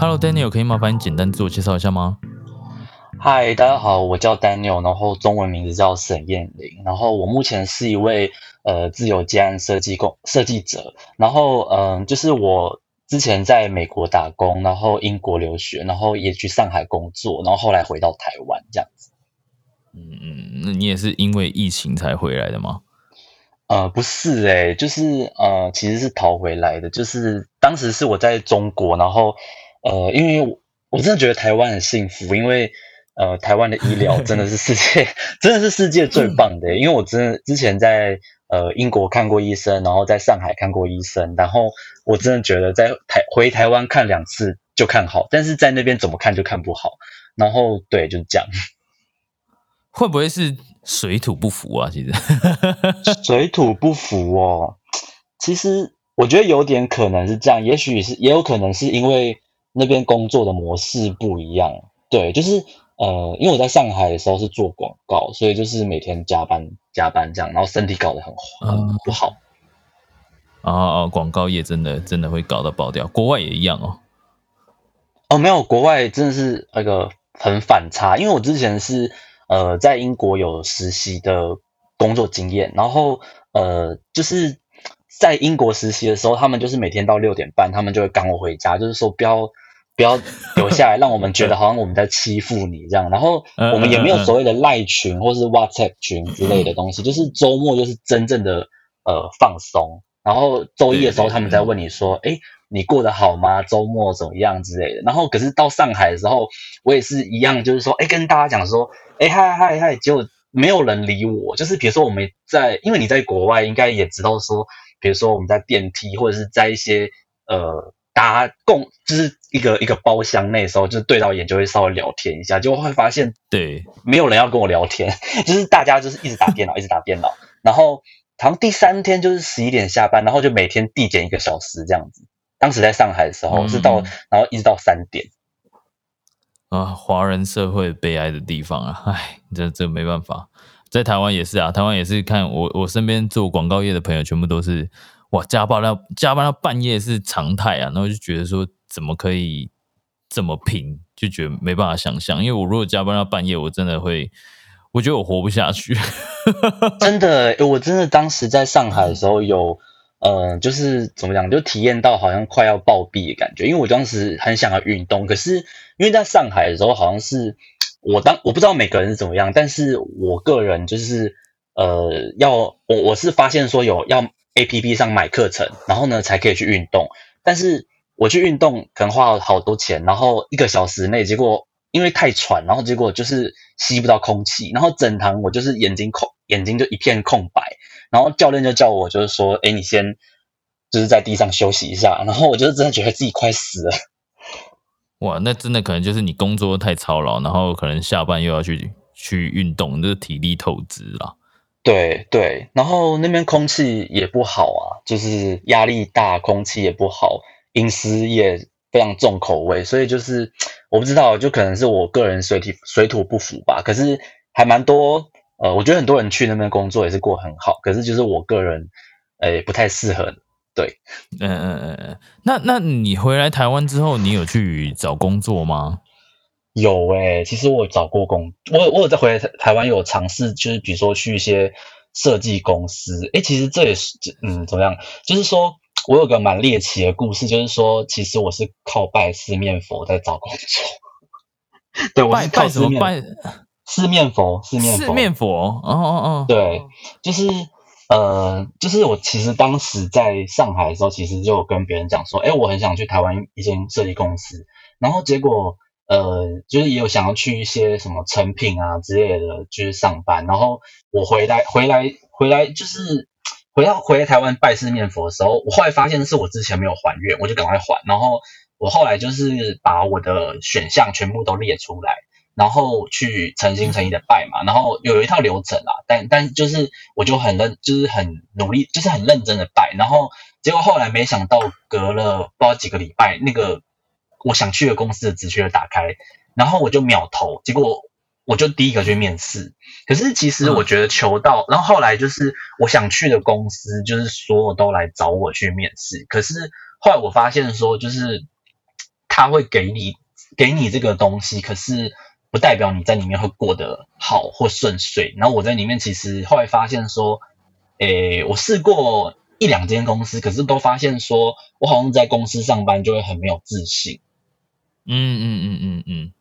Hello Daniel，可以麻烦你简单自我介绍一下吗？嗨，大家好，我叫 Daniel，然后中文名字叫沈燕玲，然后我目前是一位呃自由接案设计工设计者，然后嗯，就是我之前在美国打工，然后英国留学，然后也去上海工作，然后后来回到台湾这样子。嗯嗯，那你也是因为疫情才回来的吗？呃，不是诶，就是呃，其实是逃回来的，就是当时是我在中国，然后。呃，因为我我真的觉得台湾很幸福，因为呃，台湾的医疗真的是世界，真的是世界最棒的。因为我真的之前在呃英国看过医生，然后在上海看过医生，然后我真的觉得在台回台湾看两次就看好，但是在那边怎么看就看不好。然后对，就是这样。会不会是水土不服啊？其实 水土不服哦，其实我觉得有点可能是这样，也许是也有可能是因为。那边工作的模式不一样，对，就是呃，因为我在上海的时候是做广告，所以就是每天加班加班这样，然后身体搞得很很不好。啊啊，广告业真的真的会搞到爆掉，国外也一样哦。哦，没有，国外真的是那个很反差，因为我之前是呃在英国有实习的工作经验，然后呃就是。在英国实习的时候，他们就是每天到六点半，他们就会赶我回家，就是说不要不要留下来，让我们觉得好像我们在欺负你这样。然后我们也没有所谓的赖群或是 WhatsApp 群之类的东西，就是周末就是真正的呃放松。然后周一的时候，他们在问你说：“哎，你过得好吗？周末怎么样之类的。”然后可是到上海的时候，我也是一样，就是说：“哎，跟大家讲说，哎嗨嗨嗨，结果没有人理我。”就是比如说我们在，因为你在国外应该也知道说。比如说我们在电梯或者是在一些呃搭共就是一个一个包厢那时候，就是对到眼就会稍微聊天一下，就会发现对没有人要跟我聊天，就是大家就是一直打电脑，一直打电脑。然后好像第三天就是十一点下班，然后就每天递减一个小时这样子。当时在上海的时候是到然后一直到三点啊，华人社会悲哀的地方啊，唉，这这没办法。在台湾也是啊，台湾也是看我我身边做广告业的朋友，全部都是哇加班到加班到半夜是常态啊，然后就觉得说怎么可以这么拼，就觉得没办法想象，因为我如果加班到半夜，我真的会，我觉得我活不下去。真的，我真的当时在上海的时候有，呃，就是怎么讲，就体验到好像快要暴毙的感觉，因为我当时很想要运动，可是因为在上海的时候好像是。我当我不知道每个人是怎么样，但是我个人就是呃，要我我是发现说有要 A P P 上买课程，然后呢才可以去运动。但是我去运动可能花了好多钱，然后一个小时内，结果因为太喘，然后结果就是吸不到空气，然后整堂我就是眼睛空，眼睛就一片空白。然后教练就叫我就是说，哎，你先就是在地上休息一下。然后我就真的觉得自己快死了。哇，那真的可能就是你工作太操劳，然后可能下班又要去去运动，就是体力透支了。对对，然后那边空气也不好啊，就是压力大，空气也不好，饮食也非常重口味，所以就是我不知道，就可能是我个人水体水土不服吧。可是还蛮多，呃，我觉得很多人去那边工作也是过很好，可是就是我个人，诶，不太适合。对，嗯嗯嗯嗯，那那你回来台湾之后，你有去找工作吗？有诶，其实我找过工，我我有在回来台湾有尝试，就是比如说去一些设计公司。诶，其实这也是，嗯，怎么样？就是说我有个蛮猎奇的故事，就是说，其实我是靠拜四面佛在找工作。对，我是靠什么拜？四面佛，四面佛四面佛。哦哦哦，对，就是。呃，就是我其实当时在上海的时候，其实就有跟别人讲说，哎，我很想去台湾一间设计公司。然后结果，呃，就是也有想要去一些什么成品啊之类的，就是上班。然后我回来回来回来，就是回到回来台湾拜四面佛的时候，我后来发现是我之前没有还愿，我就赶快还。然后我后来就是把我的选项全部都列出来，然后去诚心诚意的拜嘛。然后有一套流程啦，但但就是我就很认，就是很努力，就是很认真的拜。然后结果后来没想到，隔了不知道几个礼拜，那个。我想去的公司的职缺打开，然后我就秒投，结果我就第一个去面试。可是其实我觉得求到，然后后来就是我想去的公司，就是所有都来找我去面试。可是后来我发现说，就是他会给你给你这个东西，可是不代表你在里面会过得好或顺遂。然后我在里面其实后来发现说，诶，我试过一两间公司，可是都发现说我好像在公司上班就会很没有自信。嗯嗯嗯嗯嗯，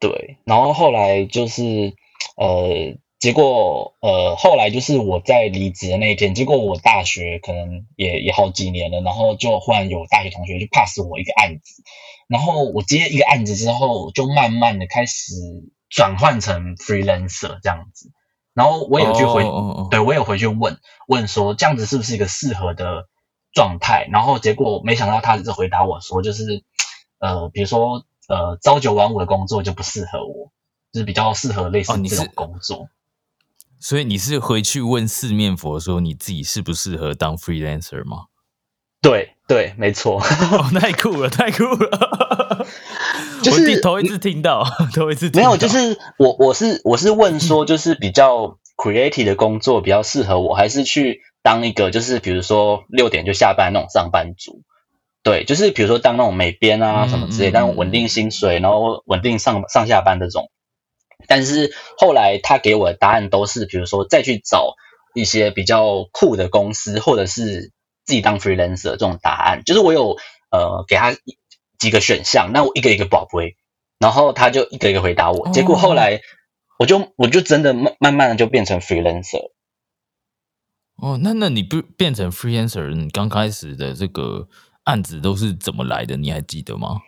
对，然后后来就是呃，结果呃，后来就是我在离职的那一天，结果我大学可能也也好几年了，然后就忽然有大学同学就 pass 我一个案子，然后我接一个案子之后，就慢慢的开始转换成 freelancer 这样子，然后我有去回，对我有回去问问说这样子是不是一个适合的状态，然后结果没想到他只是回答我说就是。呃，比如说，呃，朝九晚五的工作就不适合我，就是比较适合类似这种工作。所以你是回去问四面佛说你自己适不适合当 freelancer 吗？对对，没错。太酷了，太酷了！就是头一次听到，头一次没有，就是我我是我是问说，就是比较 creative 的工作比较适合我，还是去当一个就是比如说六点就下班那种上班族？对，就是比如说当那种美编啊什么之类，但稳定薪水，然后稳定上上下班这种。但是后来他给我的答案都是，比如说再去找一些比较酷的公司，或者是自己当 freelancer 这种答案。就是我有呃给他几个选项，那我一个一个宝贝，然后他就一个一个回答我。结果后来我就我就真的慢慢慢的就变成 freelancer。哦，那那你不变成 freelancer，你刚开始的这个。案子都是怎么来的？你还记得吗？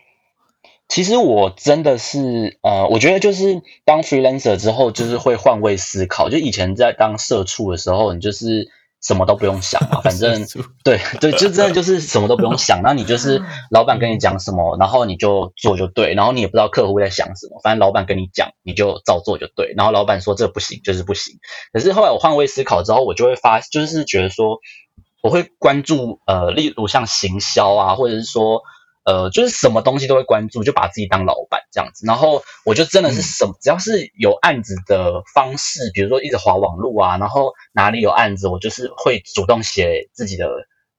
其实我真的是，呃，我觉得就是当 freelancer 之后，就是会换位思考。就以前在当社畜的时候，你就是。什么都不用想嘛，反正对对，就真的就是什么都不用想。那你就是 老板跟你讲什么，然后你就做就对，然后你也不知道客户在想什么，反正老板跟你讲，你就照做就对。然后老板说这不行，就是不行。可是后来我换位思考之后，我就会发，就是觉得说。我会关注呃，例如像行销啊，或者是说呃，就是什么东西都会关注，就把自己当老板这样子。然后我就真的是什么，只要是有案子的方式，比如说一直划网路啊，然后哪里有案子，我就是会主动写自己的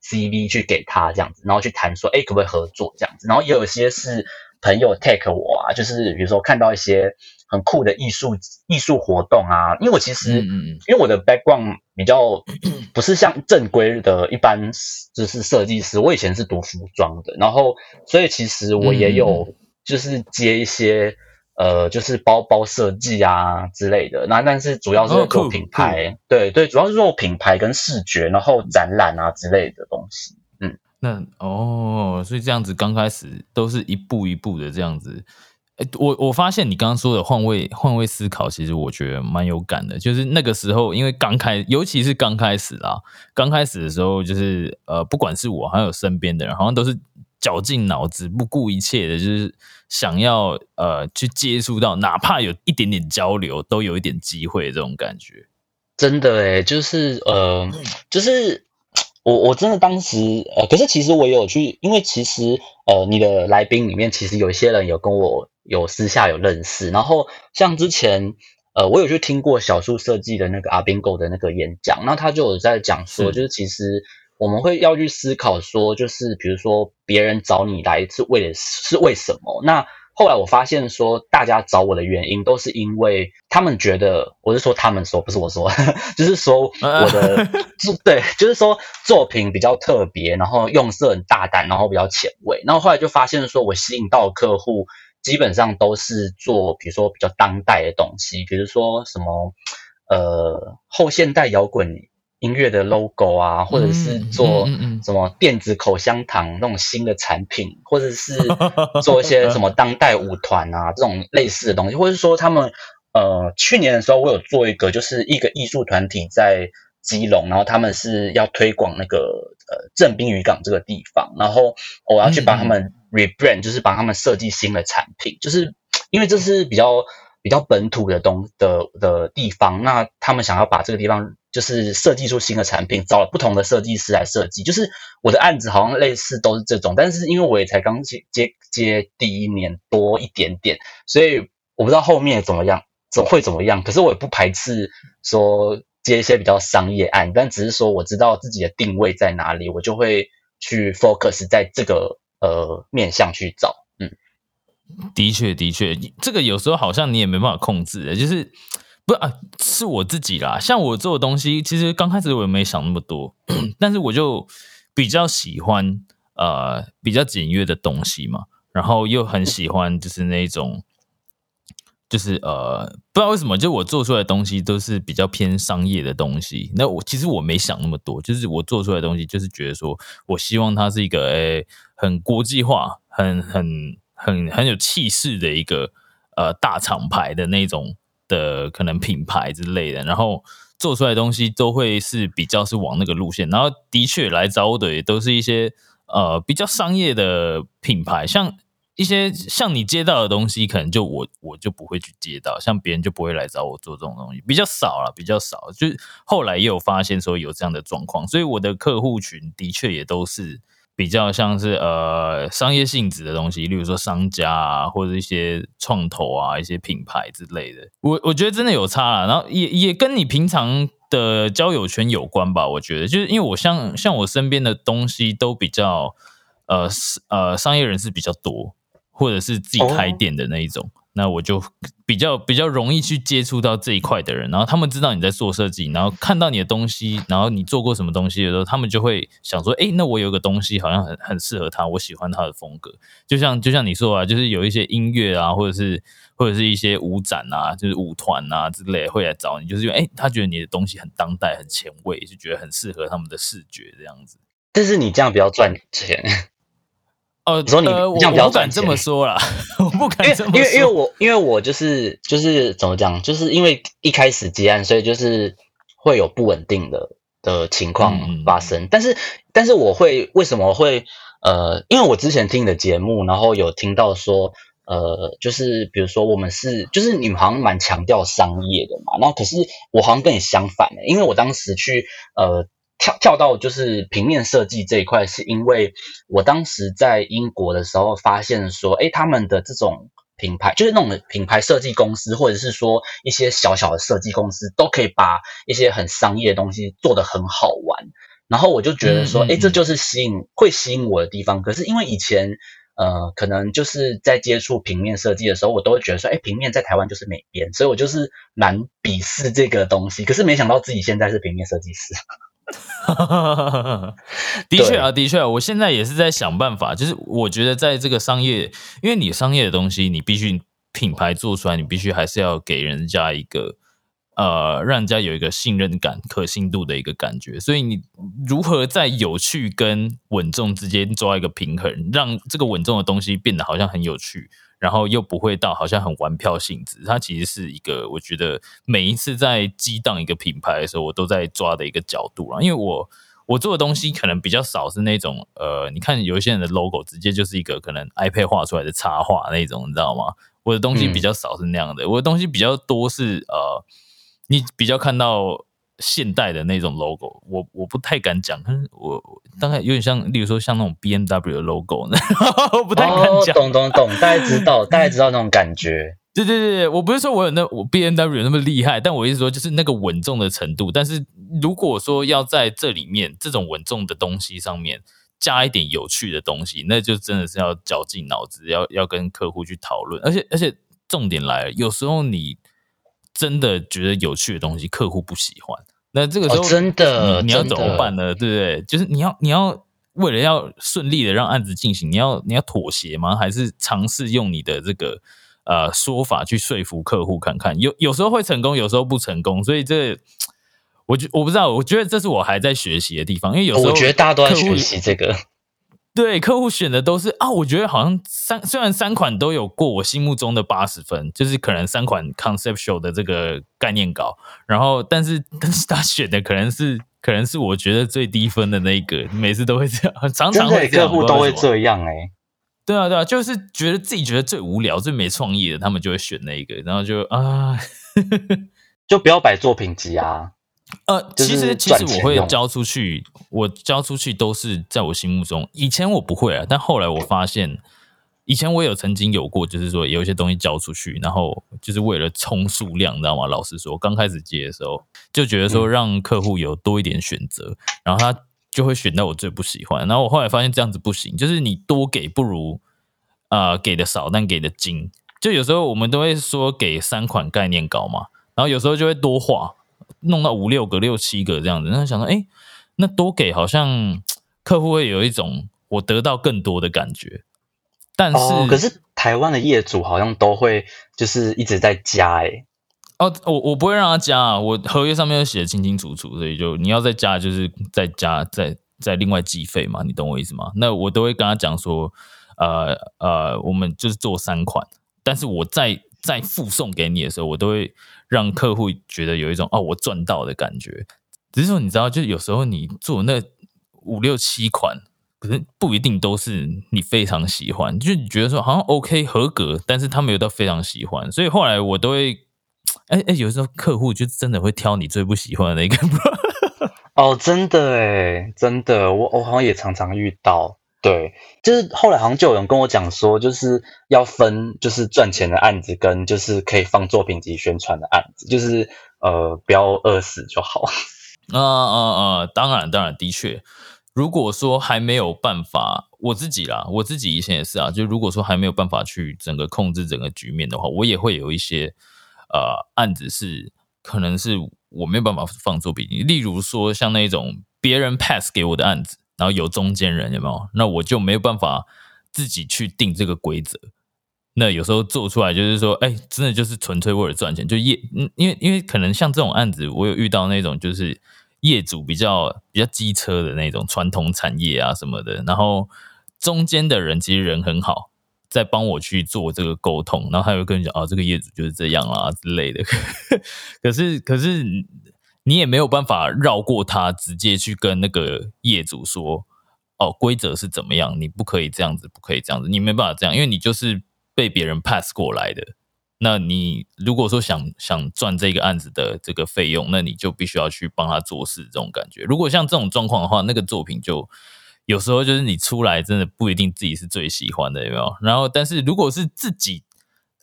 CV 去给他这样子，然后去谈说，哎，可不可以合作这样子。然后也有些是朋友 take 我啊，就是比如说看到一些。很酷的艺术艺术活动啊！因为我其实，嗯因为我的 background 比较不是像正规的一般，就是设计师。我以前是读服装的，然后所以其实我也有就是接一些呃，就是包包设计啊之类的。那但是主要是做品牌，对对，主要是做品牌跟视觉，然后展览啊之类的东西。嗯，那哦，所以这样子刚开始都是一步一步的这样子。我我发现你刚刚说的换位换位思考，其实我觉得蛮有感的。就是那个时候，因为刚开，尤其是刚开始啦，刚开始的时候，就是呃，不管是我还有身边的人，好像都是绞尽脑汁、不顾一切的，就是想要呃去接触到，哪怕有一点点交流，都有一点机会这种感觉。真的诶，就是呃，就是我我真的当时呃，可是其实我有去，因为其实呃，你的来宾里面其实有一些人有跟我。有私下有认识，然后像之前，呃，我有去听过小树设计的那个阿宾狗的那个演讲，那他就有在讲说，就是其实我们会要去思考说，就是比如说别人找你来是为了是为什么？那后来我发现说，大家找我的原因都是因为他们觉得，我是说他们说，不是我说，就是说我的 对，就是说作品比较特别，然后用色很大胆，然后比较前卫，然后后来就发现说我吸引到客户。基本上都是做，比如说比较当代的东西，比如说什么呃后现代摇滚音乐的 logo 啊，或者是做什么电子口香糖那种新的产品，或者是 做一些什么当代舞团啊这种类似的东西，或者是说他们呃去年的时候我有做一个就是一个艺术团体在基隆，然后他们是要推广那个呃正滨渔港这个地方，然后我要去帮他们 rebrand，就是帮他们设计新的产品，就是因为这是比较。比较本土的东的的地方，那他们想要把这个地方就是设计出新的产品，找了不同的设计师来设计。就是我的案子好像类似都是这种，但是因为我也才刚接接接第一年多一点点，所以我不知道后面怎么样，怎会怎么样。可是我也不排斥说接一些比较商业案，但只是说我知道自己的定位在哪里，我就会去 focus 在这个呃面向去找。的确，的确，这个有时候好像你也没办法控制的，就是不啊，是我自己啦。像我做的东西，其实刚开始我也没想那么多，但是我就比较喜欢呃比较简约的东西嘛，然后又很喜欢就是那种，就是呃不知道为什么，就我做出来的东西都是比较偏商业的东西。那我其实我没想那么多，就是我做出来的东西，就是觉得说我希望它是一个诶很国际化，很很。很很有气势的一个呃大厂牌的那种的可能品牌之类的，然后做出来的东西都会是比较是往那个路线，然后的确来找我的也都是一些呃比较商业的品牌，像一些像你接到的东西，可能就我我就不会去接到，像别人就不会来找我做这种东西，比较少了，比较少。就后来也有发现说有这样的状况，所以我的客户群的确也都是。比较像是呃商业性质的东西，例如说商家啊，或者一些创投啊，一些品牌之类的。我我觉得真的有差啊，然后也也跟你平常的交友圈有关吧。我觉得就是因为我像像我身边的东西都比较呃呃商业人士比较多，或者是自己开店的那一种。那我就比较比较容易去接触到这一块的人，然后他们知道你在做设计，然后看到你的东西，然后你做过什么东西的时候，他们就会想说：“哎，那我有个东西好像很很适合他，我喜欢他的风格。”就像就像你说啊，就是有一些音乐啊，或者是或者是一些舞展啊，就是舞团啊之类会来找你，就是因为哎，他觉得你的东西很当代、很前卫，就觉得很适合他们的视觉这样子。但是你这样比较赚钱。哦，说你这样比较敢这么说啦，我不敢这么说，因为因为我因为我就是就是怎么讲，就是因为一开始接案，所以就是会有不稳定的的情况发生。但是但是我会为什么会呃，因为我之前听你的节目，然后有听到说呃，就是比如说我们是就是你们好像蛮强调商业的嘛，然后可是我好像跟你相反的，因为我当时去呃。跳跳到就是平面设计这一块，是因为我当时在英国的时候发现说，哎，他们的这种品牌，就是那种品牌设计公司，或者是说一些小小的设计公司，都可以把一些很商业的东西做得很好玩。然后我就觉得说，哎，这就是吸引会吸引我的地方。可是因为以前呃，可能就是在接触平面设计的时候，我都会觉得说，哎，平面在台湾就是美编，所以我就是蛮鄙视这个东西。可是没想到自己现在是平面设计师。的确啊，的确，我现在也是在想办法。就是我觉得，在这个商业，因为你商业的东西，你必须品牌做出来，你必须还是要给人家一个呃，让人家有一个信任感、可信度的一个感觉。所以，你如何在有趣跟稳重之间抓一个平衡，让这个稳重的东西变得好像很有趣？然后又不会到好像很玩票性质，它其实是一个我觉得每一次在激荡一个品牌的时候，我都在抓的一个角度啊。因为我我做的东西可能比较少是那种呃，你看有一些人的 logo 直接就是一个可能 iPad 画出来的插画那种，你知道吗？我的东西比较少是那样的，我的东西比较多是呃，你比较看到。现代的那种 logo，我我不太敢讲，我大概有点像，例如说像那种 B M W 的 logo，我不太敢讲。懂懂懂，大家知道，大家知道那种感觉。对对对，我不是说我有那我 B M W 那么厉害，但我意思说就是那个稳重的程度。但是如果说要在这里面这种稳重的东西上面加一点有趣的东西，那就真的是要绞尽脑汁，要要跟客户去讨论。而且而且重点来了，有时候你。真的觉得有趣的东西，客户不喜欢，那这个时候真的你要怎么办呢？对不对？就是你要你要为了要顺利的让案子进行，你要你要妥协吗？还是尝试用你的这个呃说法去说服客户看看？有有时候会成功，有时候不成功，所以这我觉我不知道，我觉得这是我还在学习的地方，因为有时候我觉得大家都在学习这个。对客户选的都是啊，我觉得好像三虽然三款都有过我心目中的八十分，就是可能三款 conceptual 的这个概念稿，然后但是但是他选的可能是可能是我觉得最低分的那一个，每次都会这样，常常会，客户都会这样哎、对啊对啊，就是觉得自己觉得最无聊、最没创意的，他们就会选那一个，然后就啊。就不要摆作品集啊。呃，其实其实我会交出去，我交出去都是在我心目中。以前我不会啊，但后来我发现，以前我有曾经有过，就是说有一些东西交出去，然后就是为了冲数量，你知道吗？老实说，刚开始接的时候就觉得说嗯让客户有多一点选择，然后他就会选到我最不喜欢。然后我后来发现这样子不行，就是你多给不如呃给的少，但给的精。就有时候我们都会说给三款概念稿嘛，然后有时候就会多画，弄到五六个、六七个这样子。那想说，哎，那多给好像 客户会有一种我得到更多的感觉，但是、哦，可是台湾的业主好像都会就是一直在加哎、哦，我我不会让他加啊，我合约上面都写的清清楚楚，所以就你要再加，就是再加再再另外计费嘛，你懂我意思吗？那我都会跟他讲说，呃呃，我们就是做三款，但是我在在附送给你的时候，我都会让客户觉得有一种哦，我赚到的感觉。只是说你知道，就有时候你做那五六七款。可是不一定都是你非常喜欢，就你觉得说好像 OK 合格，但是他没有到非常喜欢，所以后来我都会哎哎，有时候客户就真的会挑你最不喜欢的那个，哦，真的哎，真的，我我好像也常常遇到。对，就是后来好像就有人跟我讲说，就是要分，就是赚钱的案子跟就是可以放作品集宣传的案子，就是呃不要饿死就好。啊啊啊！当然当然，的确，如果说还没有办法，我自己啦，我自己以前也是啊，就如果说还没有办法去整个控制整个局面的话，我也会有一些呃案子是可能是我没有办法放作品，例如说像那种别人 pass 给我的案子，然后有中间人有没有？那我就没有办法自己去定这个规则。那有时候做出来就是说，哎，真的就是纯粹为了赚钱，就业，嗯，因为因为可能像这种案子，我有遇到那种就是业主比较比较机车的那种传统产业啊什么的，然后中间的人其实人很好，在帮我去做这个沟通，然后他会跟你讲，哦，这个业主就是这样啦之类的。可是可是你也没有办法绕过他，直接去跟那个业主说，哦，规则是怎么样，你不可以这样子，不可以这样子，你没办法这样，因为你就是被别人 pass 过来的。那你如果说想想赚这个案子的这个费用，那你就必须要去帮他做事，这种感觉。如果像这种状况的话，那个作品就有时候就是你出来真的不一定自己是最喜欢的，有没有？然后，但是如果是自己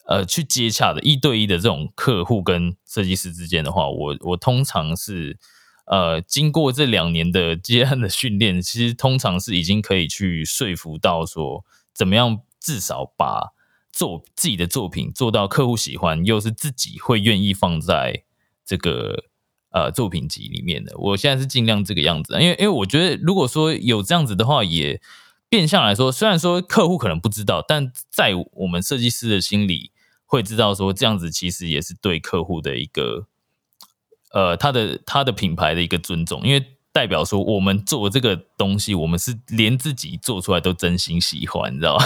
呃去接洽的一对一的这种客户跟设计师之间的话，我我通常是呃经过这两年的 接案的训练，其实通常是已经可以去说服到说怎么样至少把做自己的作品做到客户喜欢，又是自己会愿意放在这个呃作品集里面的。我现在是尽量这个样子，因为因为我觉得如果说有这样子的话，也变相来说，虽然说客户可能不知道，但在我们设计师的心里会知道说这样子其实也是对客户的一个呃他的他的品牌的一个尊重，因为。代表说，我们做这个东西，我们是连自己做出来都真心喜欢，你知道吗？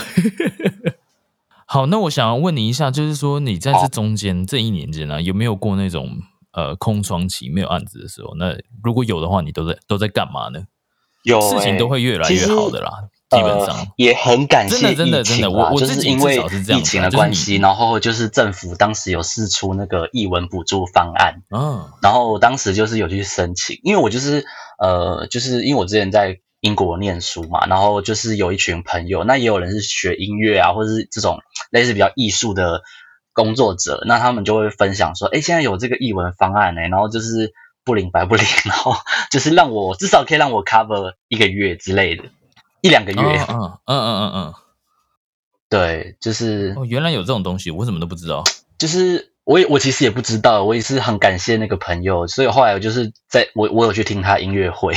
好，那我想要问你一下，就是说你在这中间这一年间呢、啊，有没有过那种呃空窗期没有案子的时候？那如果有的话，你都在都在干嘛呢？有、事情都会越来越好的啦，基本上、呃、也很感谢真的真的真的，我我就是因为疫情的关系，然后就是政府当时有试出那个译文补助方案，嗯，然后当时就是有去申请，因为我就是呃，就是因为我之前在英国念书嘛，然后就是有一群朋友，那也有人是学音乐啊，或者是这种类似比较艺术的工作者，那他们就会分享说，哎，现在有这个译文方案呢、欸，然后就是不领白不领，然后就是让我至少可以让我 cover 一个月之类的，一两个月，嗯嗯嗯嗯嗯嗯，对，就是哦，原来有这种东西，我怎么都不知道，就是。我也我其实也不知道，我也是很感谢那个朋友，所以后来我就是在我我有去听他音乐会，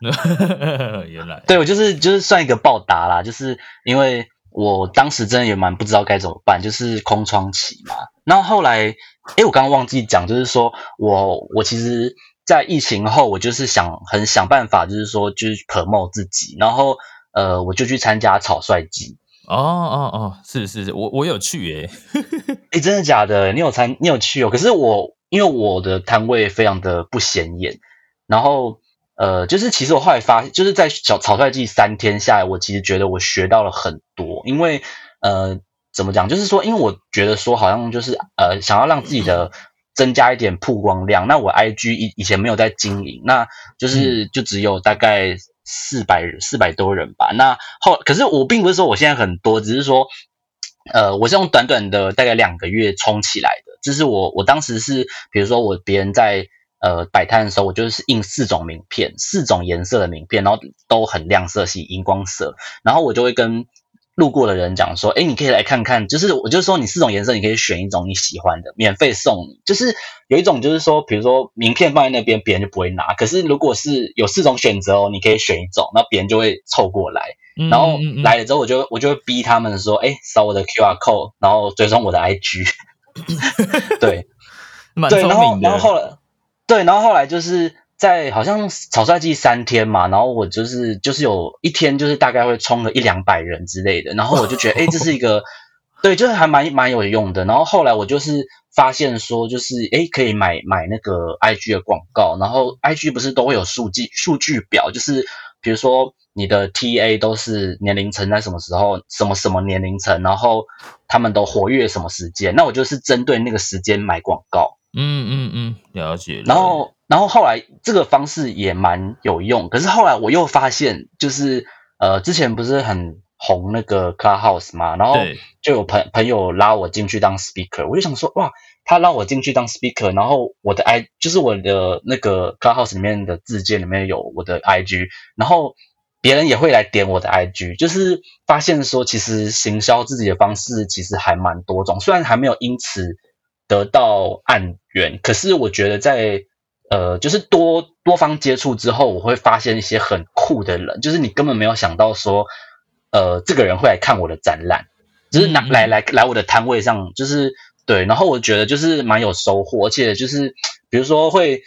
原来 对我就是就是算一个报答啦，就是因为我当时真的也蛮不知道该怎么办，就是空窗期嘛。然后后来，哎，我刚刚忘记讲，就是说我我其实在疫情后，我就是想很想办法，就是说就是 promote 自己，然后呃，我就去参加草率季。哦哦哦，是是是，我我有去耶。哎，真的假的？你有参你有去哦？可是我因为我的摊位非常的不显眼，然后呃，就是其实我后来发，就是在小草率季三天下来，我其实觉得我学到了很多，因为呃。怎么讲？就是说，因为我觉得说，好像就是呃，想要让自己的增加一点曝光量。那我 IG 以以前没有在经营，那就是就只有大概四百四百多人吧。那后可是我并不是说我现在很多，只是说呃，我是用短短的大概两个月冲起来的。就是我我当时是，比如说我别人在呃摆摊的时候，我就是印四种名片，四种颜色的名片，然后都很亮色系荧光色，然后我就会跟。路过的人讲说：“哎，你可以来看看，就是我就说你四种颜色，你可以选一种你喜欢的，免费送你。就是有一种就是说，比如说名片放在那边，别人就不会拿。可是如果是有四种选择哦，你可以选一种，那别人就会凑过来。然后来了之后，我就我就会逼他们说：哎，扫我的 Q R code，然后追踪我的 I G。对，对，然后然后后来，对，然后后来就是。”在好像草率季三天嘛，然后我就是就是有一天就是大概会冲个一两百人之类的，然后我就觉得哎，这是一个 对，就是还蛮蛮有用的。然后后来我就是发现说，就是哎，可以买买那个 IG 的广告，然后 IG 不是都会有数据数据表，就是比如说你的 TA 都是年龄层在什么时候，什么什么年龄层，然后他们都活跃什么时间，那我就是针对那个时间买广告。嗯嗯嗯，了解。然后。然后后来这个方式也蛮有用，可是后来我又发现，就是呃，之前不是很红那个 Clubhouse 嘛，然后就有朋朋友拉我进去当 speaker，我就想说，哇，他拉我进去当 speaker，然后我的 i 就是我的那个 Clubhouse 里面的字节里面有我的 IG，然后别人也会来点我的 IG，就是发现说，其实行销自己的方式其实还蛮多种，虽然还没有因此得到案源，可是我觉得在呃，就是多多方接触之后，我会发现一些很酷的人，就是你根本没有想到说，呃，这个人会来看我的展览，就是拿来来来我的摊位上，就是对，然后我觉得就是蛮有收获，而且就是比如说会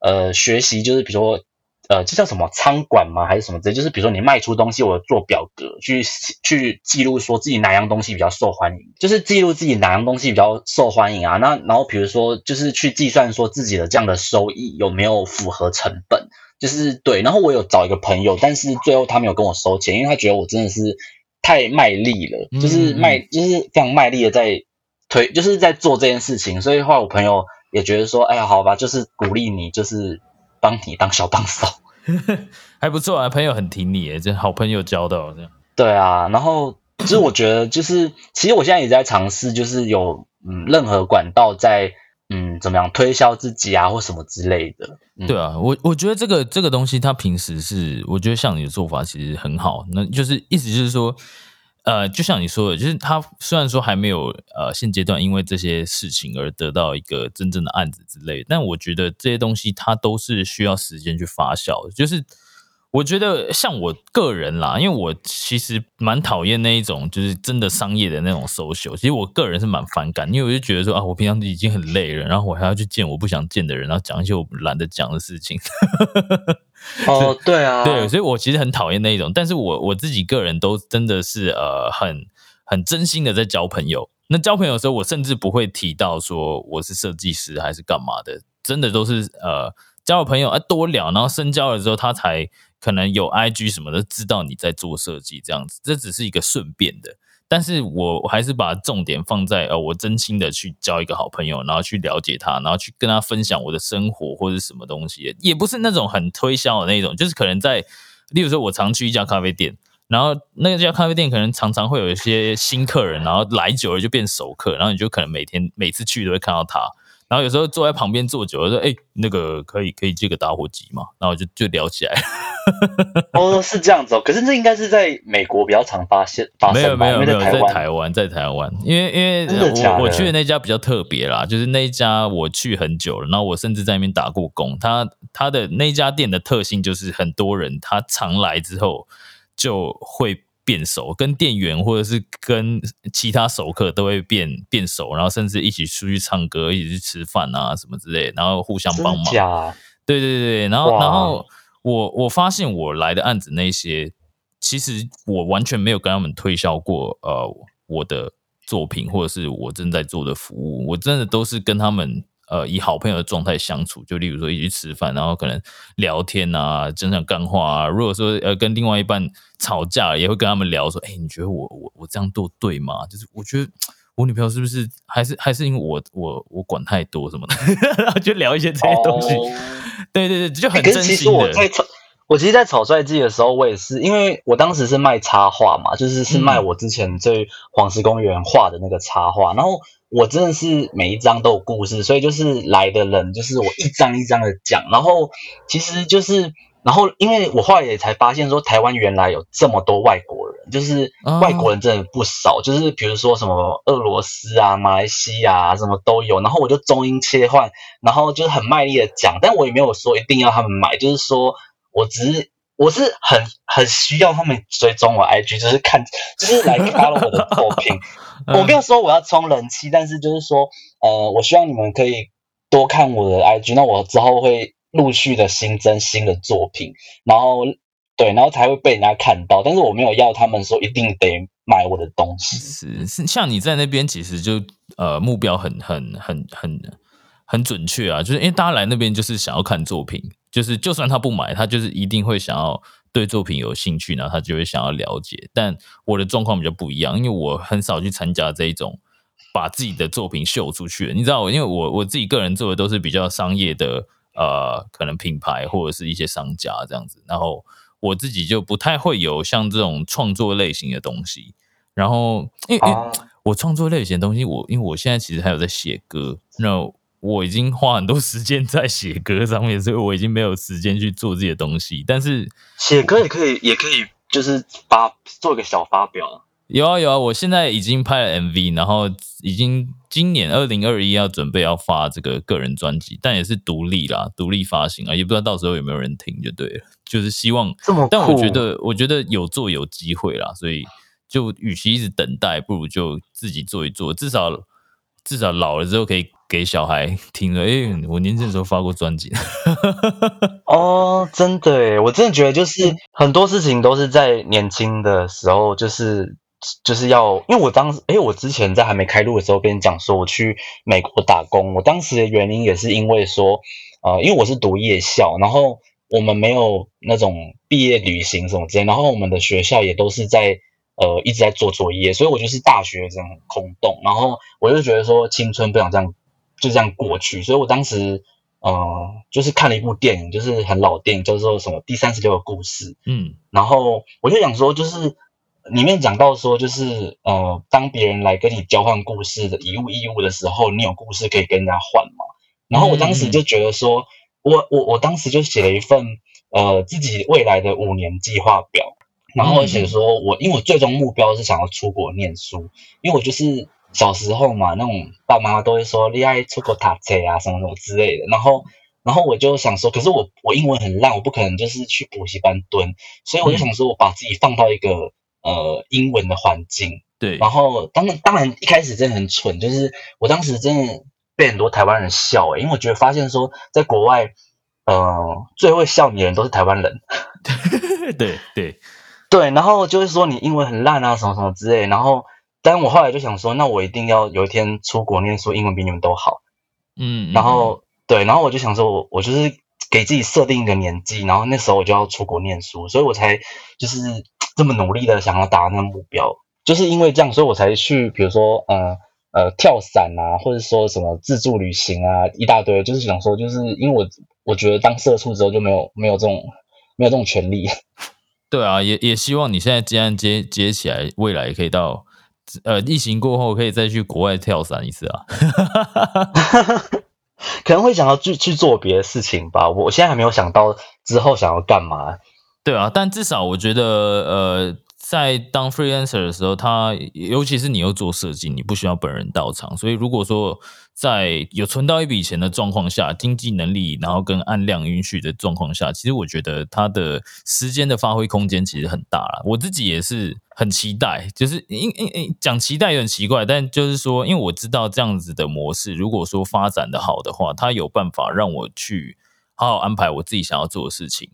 呃学习，就是比如说。呃，这叫什么仓管吗？还是什么？这就是比如说你卖出东西，我做表格去去记录，说自己哪样东西比较受欢迎，就是记录自己哪样东西比较受欢迎啊。那然后比如说就是去计算说自己的这样的收益有没有符合成本，就是对。然后我有找一个朋友，但是最后他没有跟我收钱，因为他觉得我真的是太卖力了，就是卖就是非常卖力的在推，就是在做这件事情。所以后来我朋友也觉得说，哎呀，好吧，就是鼓励你，就是。帮你当小帮手，还不错啊，朋友很挺你，这好朋友交到这样。对啊，然后就是我觉得，就是其实我现在也在尝试，就是有嗯任何管道在嗯怎么样推销自己啊，或什么之类的。对啊，我我觉得这个这个东西，他平时是我觉得像你的做法其实很好，那就是意思就是说。呃，就像你说的，就是他虽然说还没有呃现阶段因为这些事情而得到一个真正的案子之类，但我觉得这些东西它都是需要时间去发酵的，就是。我觉得像我个人啦，因为我其实蛮讨厌那一种，就是真的商业的那种 social。其实我个人是蛮反感，因为我就觉得说啊，我平常已经很累了，然后我还要去见我不想见的人，然后讲一些我懒得讲的事情。哦，对啊，对，所以我其实很讨厌那一种。但是我我自己个人都真的是呃很很真心的在交朋友。那交朋友的时候，我甚至不会提到说我是设计师还是干嘛的，真的都是呃交了朋友啊多聊，然后深交了之后，他才。可能有 IG 什么的，知道你在做设计这样子，这只是一个顺便的。但是我还是把重点放在呃，我真心的去交一个好朋友，然后去了解他，然后去跟他分享我的生活或者什么东西，也不是那种很推销的那种，就是可能在，例如说我常去一家咖啡店，然后那家咖啡店可能常常会有一些新客人，然后来久了就变熟客，然后你就可能每天每次去都会看到他。然后有时候坐在旁边坐久了，说：“哎，那个可以可以借个打火机嘛？”然后就就聊起来。哦，是这样子哦。可是这应该是在美国比较常发现发生，没有没有没有在台湾，在台湾，因为因为我我去的那家比较特别啦，就是那一家我去很久了，然后我甚至在那边打过工。他他的那家店的特性就是很多人他常来之后就会。变熟，跟店员或者是跟其他熟客都会变变熟，然后甚至一起出去唱歌，一起去吃饭啊什么之类，然后互相帮忙。对对对，然后然后我我发现我来的案子那些，其实我完全没有跟他们推销过呃我的作品或者是我正在做的服务，我真的都是跟他们呃以好朋友的状态相处，就例如说一起吃饭，然后可能聊天啊，讲讲干话啊。如果说呃跟另外一半吵架，也会跟他们聊说，哎，你觉得我我我这样做对吗？就是我觉得。我女朋友是不是还是还是因为我我我管太多什么的，然后就聊一些这些东西。哦对对对，就很真心的。我在草，我其实，在草率季的时候，我也是，因为我当时是卖插画嘛，就是是卖嗯我之前在黄石公园画的那个插画，然后我真的是每一张都有故事，所以就是来的人，就是我一张一张的讲，然后其实就是，然后因为我后来也才发现说，台湾原来有这么多外国人，就是哦外国人真的不少，就是比如说什么俄罗斯啊、马来西亚啊，什么都有，然后我就中英切换，然后就是很卖力的讲，但我也没有说一定要他们买，就是说我只是我是很很需要他们追踪我 IG，就是看就是来 follow 我的作品。嗯我没有说我要冲人气，但是就是说，呃，我希望你们可以多看我的 IG，那我之后会陆续的新增新的作品，然后对，然后才会被人家看到。但是我没有要他们说一定得买我的东西。是是，像你在那边其实就呃目标很很很很很准确啊，就是因为大家来那边就是想要看作品，就是就算他不买，他就是一定会想要对作品有兴趣，然后他就会想要了解。但我的状况比较不一样，因为我很少去参加这一种把自己的作品秀出去。你知道，因为我我自己个人做的都是比较商业的，呃，可能品牌或者是一些商家这样子，然后我自己就不太会有像这种创作类型的东西。然后，因为、我创作类型的东西，我因为我现在其实还有在写歌，那我已经花很多时间在写歌上面，所以我已经没有时间去做这些东西。但是写歌也可以，也可以，就是发做一个小发表啊。有啊有啊，我现在已经拍了 MV，然后已经今年二零二一要准备要发这个个人专辑，但也是独立啦，独立发行啊，也不知道到时候有没有人听就对了。就是希望这么但我觉得我觉得有做有机会啦，所以就与其一直等待，不如就自己做一做，至少至少老了之后可以给小孩听了。诶，我年轻的时候发过专辑，哦，真的诶，我真的觉得就是很多事情都是在年轻的时候，就是就是要，因为我当时，诶，我之前在还没开录的时候跟你讲说我去美国打工，我当时的原因也是因为说，呃，因为我是读夜校，然后我们没有那种毕业旅行什么之类，然后我们的学校也都是在呃一直在做作业，所以我就是大学这样很空洞，然后我就觉得说青春不想这样就这样过去，所以我当时呃就是看了一部电影，就是很老电影，叫做什么《第三十六个故事》，嗯。然后我就想说，就是里面讲到说，就是呃，当别人来跟你交换故事的以物易物的时候，你有故事可以跟人家换嘛。然后我当时就觉得说，我我我当时就写了一份呃自己未来的五年计划表，然后我写说我因为我最终目标是想要出国念书，因为我就是小时候嘛，那种爸妈都会说你爱出国打车啊什么什么之类的，然后。然后我就想说，可是我我英文很烂，我不可能就是去补习班蹲，所以我就想说，我把自己放到一个呃英文的环境，对，然后当然当然一开始真的很蠢，就是我当时真的被很多台湾人笑欸诶、因为我觉得发现说在国外，呃最会笑你的人都是台湾人，对对，对，然后就是说你英文很烂啊什么什么之类，然后但我后来就想说，那我一定要有一天出国念书，英文比你们都好。嗯，然后对，然后我就想说我，我就是给自己设定一个年纪，然后那时候我就要出国念书，所以我才就是这么努力的想要达那个目标，就是因为这样，所以我才去，比如说呃呃跳伞啊，或者说什么自助旅行啊，一大堆，就是想说，就是因为我我觉得当社畜之后就没有没有这种没有这种权利，对啊，也也希望你现在接案接接起来，未来也可以到呃疫情过后可以再去国外跳伞一次啊。可能会想要去去做别的事情吧，我现在还没有想到之后想要干嘛。对啊，但至少我觉得，呃，在当 freelancer 的时候，他尤其是你又做设计，你不需要本人到场，所以如果说在有存到一笔钱的状况下，经济能力，然后跟按量允许的状况下，其实我觉得他的时间的发挥空间其实很大了。我自己也是很期待，就是因因因讲期待有点奇怪，但就是说，因为我知道这样子的模式，如果说发展的好的话，它有办法让我去。好好安排我自己想要做的事情。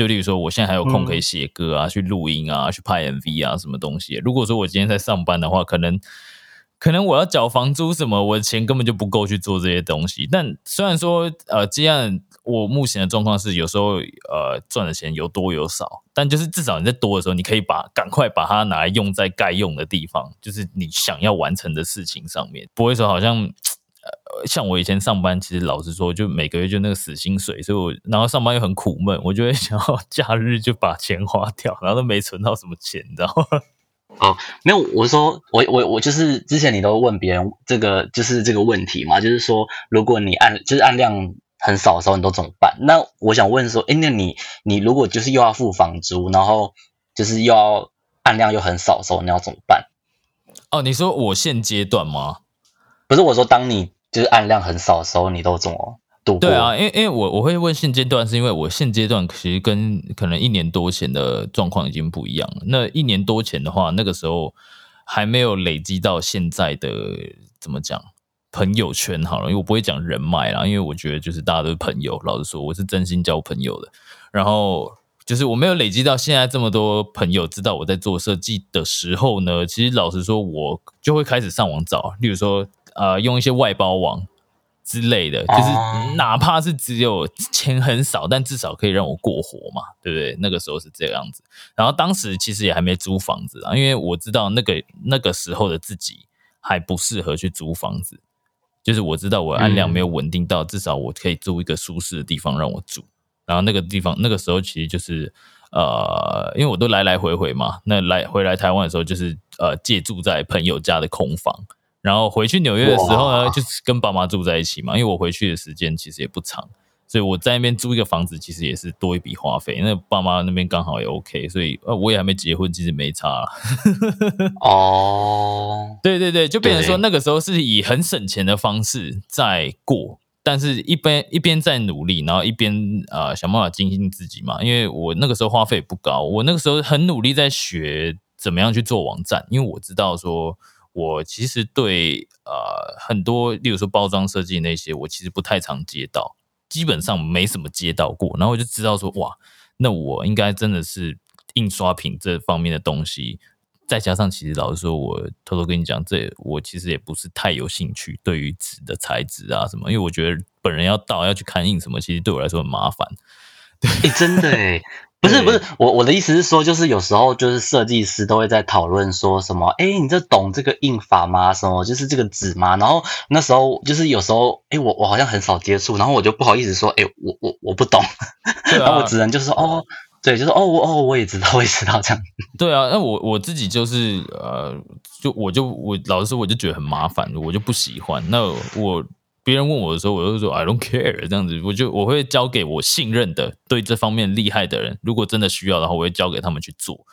就例如说，我现在还有空可以写歌啊，去录音啊，去拍 MV 啊，什么东西。如果说我今天在上班的话，可能可能我要缴房租什么，我的钱根本就不够去做这些东西。但虽然说，呃，这样我目前的状况是，有时候呃赚的钱有多有少，但就是至少你在多的时候，你可以把赶快把它拿来用在该用的地方，就是你想要完成的事情上面，不会说好像。呃，像我以前上班，其实老实说，就每个月就那个死薪水，所以我然后上班又很苦闷，我就会 想要假日就把钱花掉，然后都没存到什么钱，你知道吗？哦，没有，我说我我我就是之前你都问别人这个就是这个问题嘛，就是说如果你按就是按量很少的时候，你都怎么办？那我想问说，哎，那你你如果就是又要付房租，然后就是又要按量又很少的时候，你要怎么办？哦，你说我现阶段吗？不是我说，当你就是按量很少的时候，你都怎么度过？对啊，因为因为我我会问现阶段，是因为我现阶段其实跟可能一年多前的状况已经不一样了。那一年多前的话，那个时候还没有累积到现在的怎么讲朋友圈好了，因为我不会讲人脉啦，因为我觉得就是大家都是朋友。老实说，我是真心交朋友的。然后就是我没有累积到现在这么多朋友知道我在做设计的时候呢，其实老实说，我就会开始上网找，例如说。呃，用一些外包网之类的，就是哪怕是只有钱很少，但至少可以让我过活嘛，对不对？那个时候是这样子。然后当时其实也还没租房子啊，因为我知道那个那个时候的自己还不适合去租房子，就是我知道我按量没有稳定到，至少我可以租一个舒适的地方让我住。然后那个地方那个时候其实就是呃，因为我都来来回回嘛，那来回来台湾的时候就是呃借住在朋友家的空房。然后回去纽约的时候呢，就是跟爸妈住在一起嘛。因为我回去的时间其实也不长，所以我在那边租一个房子，其实也是多一笔花费。那爸妈那边刚好也 OK，所以呃我也还没结婚，其实没差。哦，对对对，就变成说那个时候是以很省钱的方式在过，但是一边一边在努力，然后一边啊想办法精进自己嘛。因为我那个时候花费不高，我那个时候很努力在学怎么样去做网站，因为我知道说。我其实对呃很多，例如说包装设计那些，我其实不太常接到，基本上没什么接到过。然后我就知道说，哇，那我应该真的是印刷品这方面的东西，再加上其实老实说，我偷偷跟你讲，这我其实也不是太有兴趣，对于纸的材质啊什么，因为我觉得本人要到要去看印什么，其实对我来说很麻烦。对，真的哎。不是不是，我我的意思是说，就是有时候就是设计师都会在讨论说什么，哎，你这懂这个印法吗？什么就是这个纸吗？然后那时候就是有时候，哎，我我好像很少接触，然后我就不好意思说，哎，我我我不懂，然后我只能就是说，哦，对，就是哦我哦我也知道，我也知道这样。对啊，那我我自己就是呃，就我就我老实说，我就觉得很麻烦，我就不喜欢。那我。别人问我的时候，我就说 I don't care 这样子，我就我会交给我信任的对这方面厉害的人。如果真的需要的话，我会交给他们去做。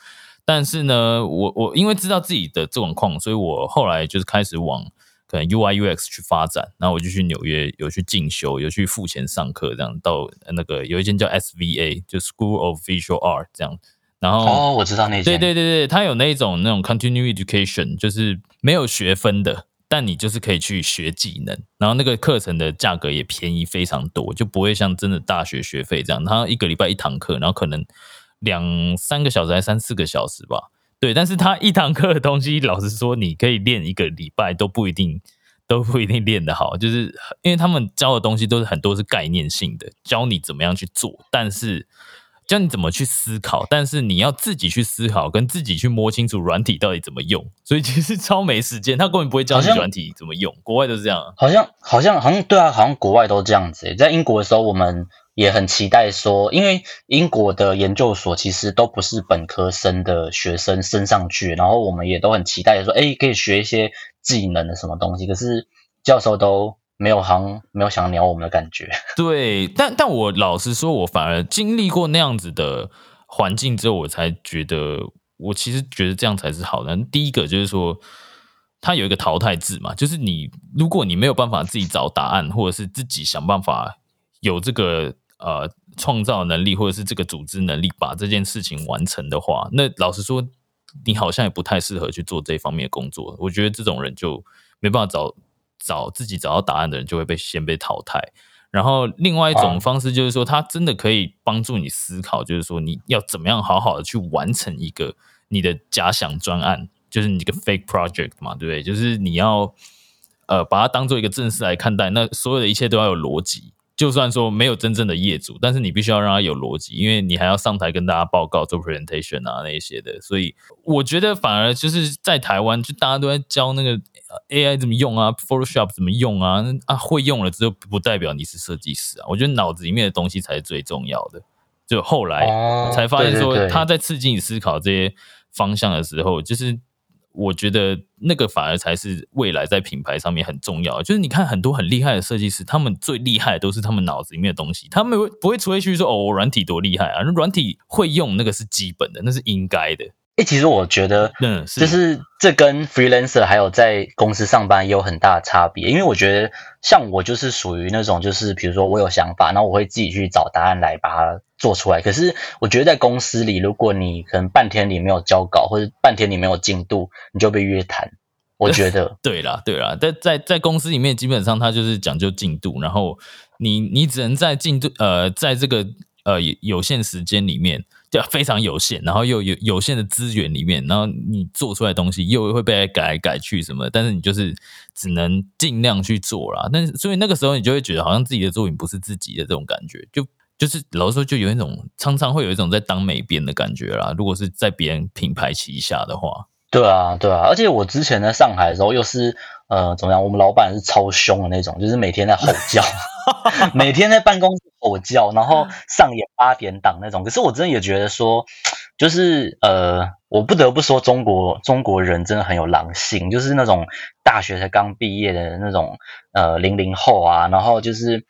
但是呢，我我因为知道自己的状况，所以我后来就是开始往可能 UI UX 去发展。然后我就去纽约有去进修，有去付钱上课，这样到那个有一间叫 SVA，就 School of Visual Art 这样。然后哦，我知道那对对对对，它有那种那种 Continuing Education，就是没有学分的。但你就是可以去学技能，然后那个课程的价格也便宜非常多，就不会像真的大学学费这样。他一个礼拜一堂课，然后可能两三个小时还三四个小时吧。对，但是他一堂课的东西，老实说，你可以练一个礼拜都不一定都不一定练得好，就是因为他们教的东西都是很多是概念性的，教你怎么样去做，但是。教你怎么去思考，但是你要自己去思考，跟自己去摸清楚软体到底怎么用。所以其实超没时间，他根本不会教你软体怎么用。国外都是这样，好像好像好像对啊，好像国外都这样子。在英国的时候，我们也很期待说，因为英国的研究所其实都不是本科生的学生升上去，然后我们也都很期待说，哎，可以学一些技能的什么东西。可是教授都。没有行，没有想鸟我们的感觉。对，但但我老实说，我反而经历过那样子的环境之后，我才觉得，我其实觉得这样才是好的。第一个就是说，它有一个淘汰制嘛，就是你如果你没有办法自己找答案，或者是自己想办法有这个呃创造能力，或者是这个组织能力，把这件事情完成的话，那老实说，你好像也不太适合去做这方面的工作。我觉得这种人就没办法找。找自己找到答案的人就会被先被淘汰，然后另外一种方式就是说，它真的可以帮助你思考，就是说你要怎么样好好的去完成一个你的假想专案，就是你一个 fake project 嘛，对不对？就是你要呃把它当做一个正式来看待，那所有的一切都要有逻辑。就算说没有真正的业主，但是你必须要让他有逻辑，因为你还要上台跟大家报告做 presentation 啊那一些的。所以我觉得反而就是在台湾，就大家都在教那个 AI 怎么用啊，Photoshop 怎么用啊啊，会用了之后不代表你是设计师啊。我觉得脑子里面的东西才是最重要的。就后来才发现说，他在刺激你思考这些方向的时候，就是。我觉得那个反而才是未来在品牌上面很重要。就是你看很多很厉害的设计师，他们最厉害的都是他们脑子里面的东西，他们不会除非去说哦，软体多厉害啊，软体会用那个是基本的，那是应该的。哎，其实我觉得，嗯，就是这跟 freelancer 还有在公司上班也有很大的差别。因为我觉得，像我就是属于那种，就是比如说我有想法，然后我会自己去找答案来把它做出来。可是我觉得在公司里，如果你可能半天里没有交稿，或者半天里没有进度，你就被约谈。我觉得，对啦，对啦，在在在公司里面，基本上它就是讲究进度，然后你你只能在进度呃，在这个呃有限时间里面。就非常有限，然后又有有限的资源里面，然后你做出来东西又会被改来改去什么，但是你就是只能尽量去做啦。但是所以那个时候你就会觉得好像自己的作品不是自己的这种感觉，就就是老实说就有一种常常会有一种在当美编的感觉啦。如果是在别人品牌旗下的话，对啊，对啊，而且我之前在上海的时候又是呃怎么样，我们老板是超凶的那种，就是每天在吼叫。每天在办公室吼叫，然后上演八点档那种。可是我真的也觉得说，就是呃，我不得不说，中国中国人真的很有狼性，就是那种大学才刚毕业的那种呃零零后啊，然后就是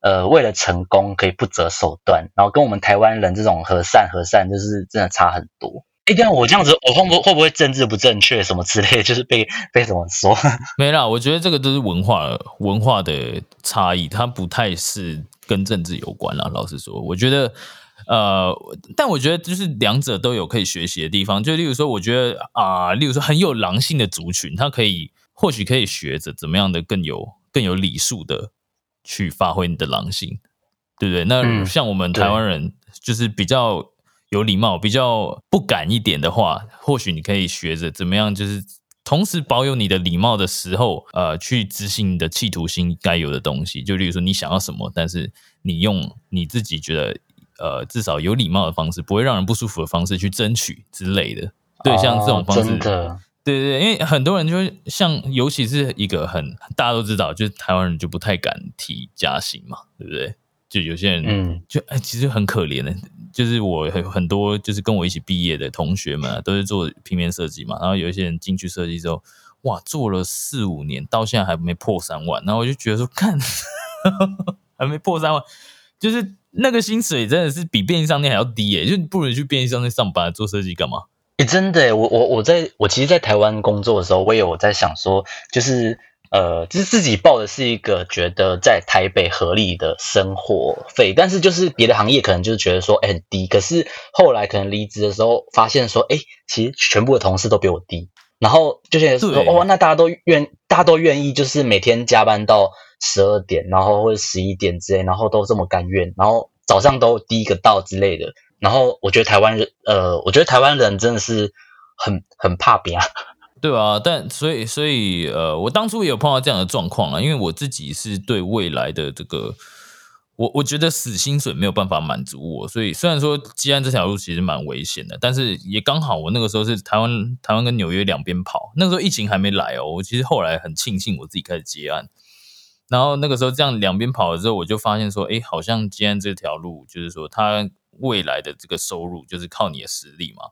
呃为了成功可以不择手段，然后跟我们台湾人这种和善和善，就是真的差很多。哎，这样我这样子，我会不会不会政治不正确什么之类，就是被被怎么说？没啦，我觉得这个都是文化文化的差异，它不太是跟政治有关啦。老实说，我觉得呃，但我觉得就是两者都有可以学习的地方。就例如说，我觉得啊，例如说很有狼性的族群，他可以或许可以学着怎么样的更有更有礼数的去发挥你的狼性，对不对？那像我们台湾人就是比较。有礼貌、比较不敢一点的话，或许你可以学着怎么样，就是同时保有你的礼貌的时候，呃，去执行你的企图心该有的东西。就例如说，你想要什么，但是你用你自己觉得呃至少有礼貌的方式，不会让人不舒服的方式去争取之类的。对，像这种方式，对对对，因为很多人就会像，尤其是一个很大家都知道，就是台湾人就不太敢提加薪嘛，对不对？就有些人，嗯，就哎，其实很可怜的。就是我很很多，就是跟我一起毕业的同学们啊，都是做平面设计嘛。然后有一些人进去设计之后，哇，做了四五年，到现在还没破三万。然后我就觉得说，看，还没破三万，就是那个薪水真的是比便利商店还要低耶。就不如去便利商店上班做设计干嘛？哎，真的，我我我在我其实，在台湾工作的时候，我也有在想说，就是。呃，就是自己报的是一个觉得在台北合理的生活费，但是就是别的行业可能就是觉得说，哎，很低。可是后来可能离职的时候发现说，哎，其实全部的同事都比我低。然后就现在说，哦，那大家都愿，大家都愿意，就是每天加班到十二点，然后或者十一点之类，然后都这么甘愿，然后早上都第一个到之类的。然后我觉得台湾人，呃，我觉得台湾人真的是很很怕别人。对啊，但所以所以呃，我当初也有碰到这样的状况啊，因为我自己是对未来的这个，我我觉得死薪水没有办法满足我，所以虽然说基安这条路其实蛮危险的，但是也刚好我那个时候是台湾台湾跟纽约两边跑，那个时候疫情还没来哦，我其实后来很庆幸我自己开始接案，然后那个时候这样两边跑了之后，我就发现说，哎，好像基安这条路就是说，它未来的这个收入就是靠你的实力嘛。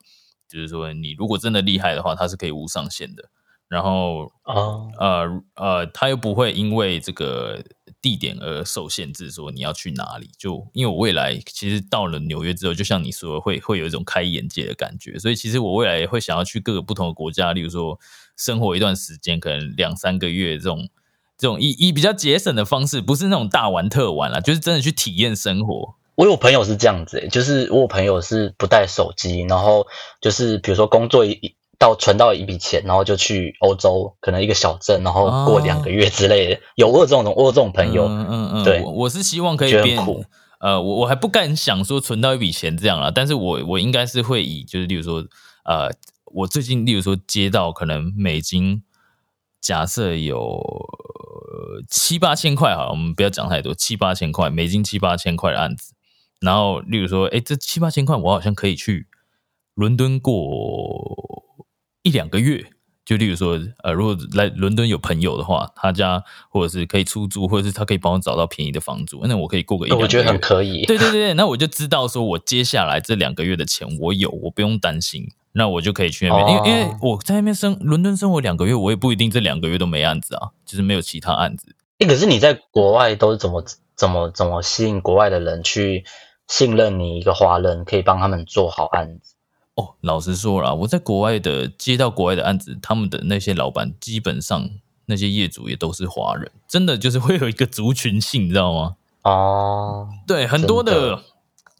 就是说，你如果真的厉害的话，它是可以无上限的。然后，啊呃呃，它又不会因为这个地点而受限制，说你要去哪里。就因为我未来其实到了纽约之后，就像你说，会会有一种开眼界的感觉。所以，其实我未来也会想要去各个不同的国家，例如说生活一段时间，可能两三个月这种这种以以比较节省的方式，不是那种大玩特玩啦，就是真的去体验生活。我有朋友是这样子，就是我有朋友是不带手机，然后就是比如说工作一到存到一笔钱，然后就去欧洲，可能一个小镇，然后过两个月之类的。有我有这种我有这种朋友，嗯嗯嗯，对我我是希望可以变苦呃，我我还不敢想说存到一笔钱这样了，但是我我应该是会以就是例如说呃，我最近例如说接到可能美金，假设有呃七八千块好了，我们不要讲太多，七八千块美金七八千块的案子，然后例如说，哎，这七八千块我好像可以去伦敦过一两个月。就例如说，呃，如果来伦敦有朋友的话，他家或者是可以出租，或者是他可以帮我找到便宜的房租，那我可以过个一两个月。我觉得很可以。对对对对，那我就知道说，我接下来这两个月的钱我有，我不用担心，那我就可以去那边，因为因为哦我在那边生伦敦生活两个月，我也不一定这两个月都没案子啊，就是没有其他案子。诶可是你在国外都是怎么怎么怎么吸引国外的人去信任你一个华人，可以帮他们做好案子？哦，老实说啦，我在国外的接到国外的案子，他们的那些老板基本上那些业主也都是华人，真的就是会有一个族群性，你知道吗？哦，对，很多的的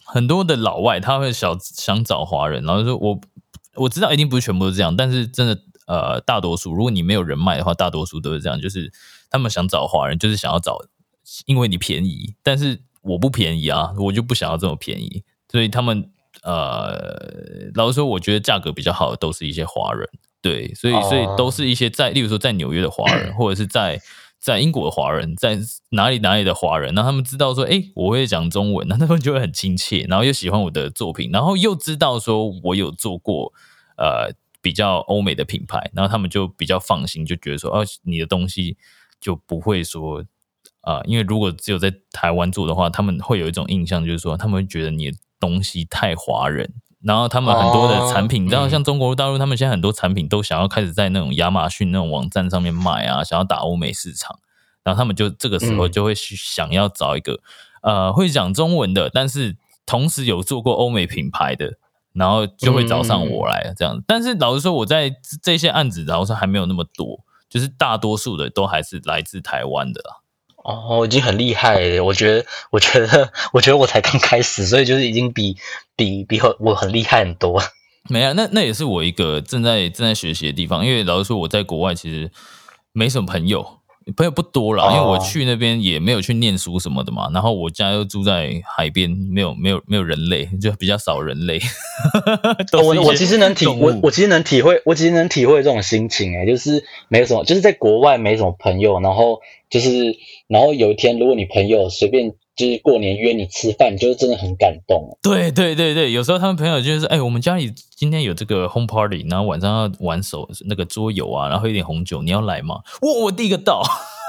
很多的老外他会想想找华人，然后说我我知道一定不是全部都这样，但是真的呃大多数，如果你没有人脉的话，大多数都是这样，就是他们想找华人，就是想要找，因为你便宜，但是我不便宜啊，我就不想要这么便宜，所以他们呃，老实说，我觉得价格比较好的都是一些华人，对，所以所以哦都是一些在，例如说在纽约的华人，或者是在在英国的华人，在哪里哪里的华人，那他们知道说，哎，我会讲中文，那他们就会很亲切，然后又喜欢我的作品，然后又知道说我有做过呃比较欧美的品牌，然后他们就比较放心，就觉得说，哦、你的东西就不会说。啊、因为如果只有在台湾做的话，他们会有一种印象，就是说他们会觉得你的东西太华人，然后他们很多的产品，哦你知道，嗯像中国大陆，他们现在很多产品都想要开始在那种亚马逊那种网站上面卖啊，想要打欧美市场，然后他们就这个时候嗯就会去想要找一个、呃会讲中文的，但是同时有做过欧美品牌的。然后就会找上我来这样子，但是老实说，我在这这些案子，然后说还没有那么多，就是大多数的都还是来自台湾的啦。哦，已经很厉害了。我觉得，我觉得，我觉得我才刚开始，所以就是已经比比比我我很厉害很多。没啊，那那也是我一个正在正在学习的地方。因为老实说，我在国外其实没什么朋友，朋友不多啦。哦因为我去那边也没有去念书什么的嘛。然后我家又住在海边，没有没有没有人类，就比较少人类。我我其实能体我我其实能体会，我其实能体会这种心情诶，就是没有什么，就是在国外没什么朋友，然后就是然后有一天如果你朋友随便就是过年约你吃饭，就是真的很感动。对对对对，有时候他们朋友就是，哎，我们家里今天有这个 home party，然后晚上要玩手那个桌游啊，然后喝一点红酒，你要来吗？我我第一个到。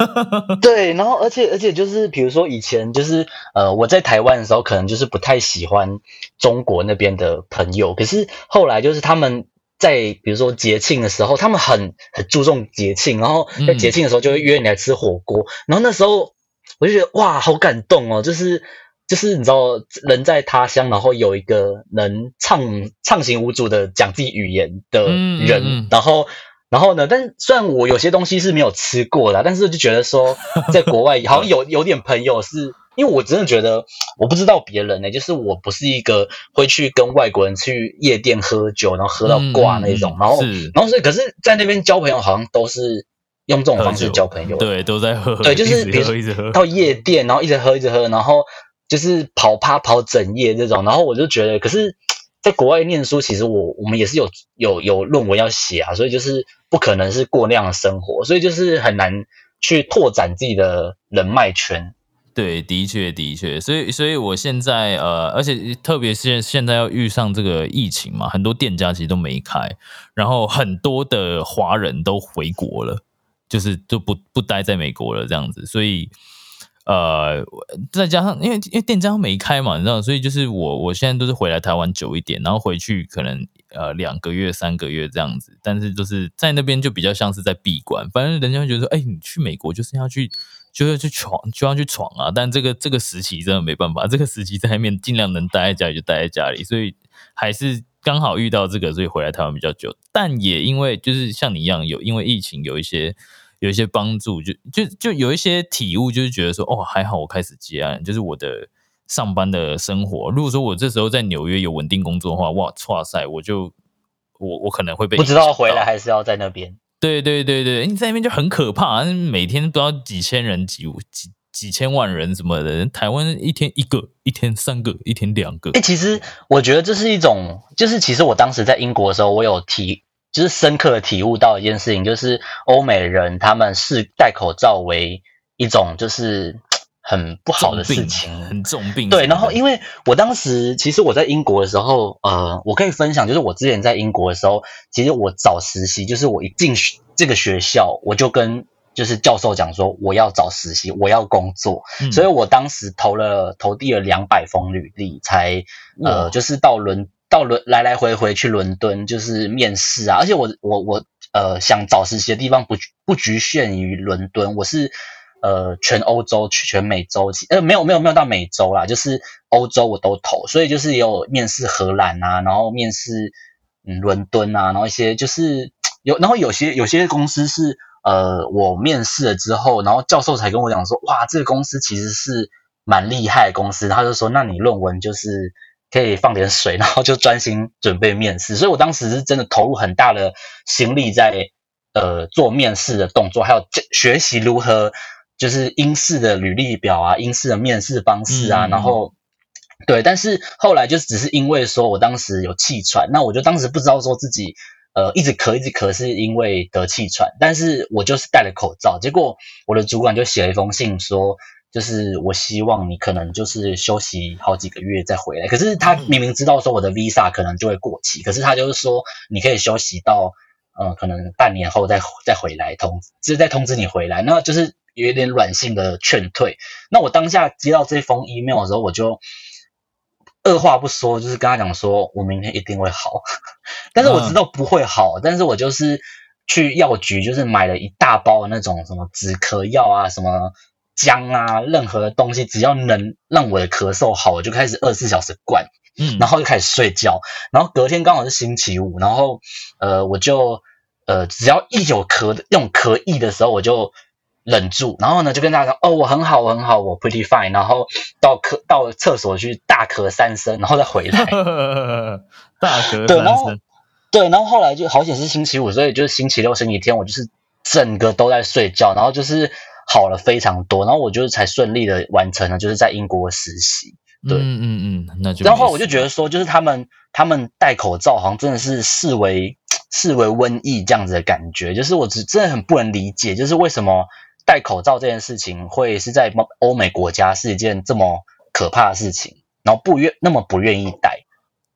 对，然后而且而且就是比如说以前就是呃我在台湾的时候，可能就是不太喜欢中国那边的朋友，可是后来就是他们。在比如说节庆的时候，他们很很注重节庆，然后在嗯节庆的时候就会约你来吃火锅，然后那时候我就觉得哇，好感动哦！就是就是你知道，人在他乡，然后有一个能畅畅行无阻的讲自己语言的嗯嗯人，嗯然后然后呢，但是虽然我有些东西是没有吃过的，但是就觉得说，在国外好像有有点朋友是。因为我真的觉得，我不知道别人呢、就是我不是一个会去跟外国人去夜店喝酒，然后喝到挂那种，然后然后所以可是在那边交朋友好像都是用这种方式交朋友，对，都在喝，对，就是比如一直喝。到夜店，然后一直喝一直喝，然后就是跑趴跑整夜这种，然后我就觉得，可是在国外念书，其实我我们也是有有有论文要写啊，所以就是不可能是过那样的生活，所以就是很难去拓展自己的人脉圈。对，的确的确，所以所以我现在呃，而且特别是现在要遇上这个疫情嘛，很多店家其实都没开，然后很多的华人都回国了，就是就不不待在美国了这样子，所以呃，再加上因为因为店家没开嘛，你知道，所以就是我我现在都是回来台湾久一点，然后回去可能呃两个月三个月这样子，但是就是在那边就比较像是在闭关，反正人家会觉得说，哎，你去美国就是要去。就要去闯，就要去闯啊！但这个这个时期真的没办法，这个时期在外面尽量能待在家里就待在家里，所以还是刚好遇到这个，所以回来台湾比较久。但也因为就是像你一样，有因为疫情有一些有一些帮助，就就就有一些体悟，就是觉得说，哦，还好我开始接案，就是我的上班的生活。如果说我这时候在纽约有稳定工作的话，哇，哇塞，我就我我可能会被不知道回来还是要在那边。对对对对，你在那边就很可怕，每天不知道几千人、几几几千万人什么的。台湾一天一个，一天三个，一天两个哎、。其实我觉得这是一种，就是其实我当时在英国的时候，我有体，就是深刻的体悟到一件事情，就是欧美人他们视戴口罩为一种就是 很不好的事情，很重病。对，然后因为为我当时其实我在英国的时候，呃，我可以分享，就是我之前在英国的时候，其实我找实习，就是我一进这个学校，我就跟就是教授讲说我要找实习，我要工作，嗯。所以我当时投了投递了两百封履历，才呃就是到伦到伦来来回回去伦敦就是面试啊，而且我我我呃想找实习的地方不不局限于伦敦，我是呃全欧洲全美洲，呃没有没有没有到美洲啦，就是欧洲我都投，所以就是也有面试荷兰啊，然后面试嗯伦敦啊，然后一些就是有，然后有些有些公司是呃我面试了之后，然后教授才跟我讲说，哇，这个公司其实是蛮厉害的公司，他就说，那你论文就是可以放点水，然后就专心准备面试，所以我当时是真的投入很大的心力在呃做面试的动作，还有这学习如何就是英式的履历表啊，英式的面试方式啊，嗯然后。对，但是后来就只是因为说我当时有气喘，那我就当时不知道说自己呃一直咳一直咳是因为得气喘，但是我就是戴了口罩，结果我的主管就写了一封信说，就是我希望你可能就是休息好几个月再回来，可是他明明知道说我的 visa 可能就会过期，可是他就是说你可以休息到呃可能半年后再再回来通，就是再通知你回来，那就是有一点软性的劝退。那我当下接到这封 email 的时候，我就二话不说，就是跟他讲说，我明天一定会好。但是我知道不会好，但是我就是去药局，就是买了一大包那种什么止咳药啊，什么姜啊，任何的东西，只要能让我的咳嗽好，我就开始二十四小时灌。嗯，然后就开始睡觉，然后隔天刚好是星期五，然后呃我就呃只要一有咳的那种咳意的时候，我就忍住，然后呢就跟大家说哦我很好我很好我 pretty fine，然后到咳到厕所去大咳三声，然后再回来。大咳对，然后三声，对，然后后来就好险是星期五，所以就是星期六、星期天我就是整个都在睡觉，然后就是好了非常多，然后我就是才顺利的完成了就是在英国实习。对嗯嗯嗯，那就然后我就觉得说，就是他们他们戴口罩，好像真的是视为视为瘟疫这样子的感觉。就是我只真的很不能理解，就是为什么戴口罩这件事情会是在欧美国家是一件这么可怕的事情，然后不愿那么不愿意戴。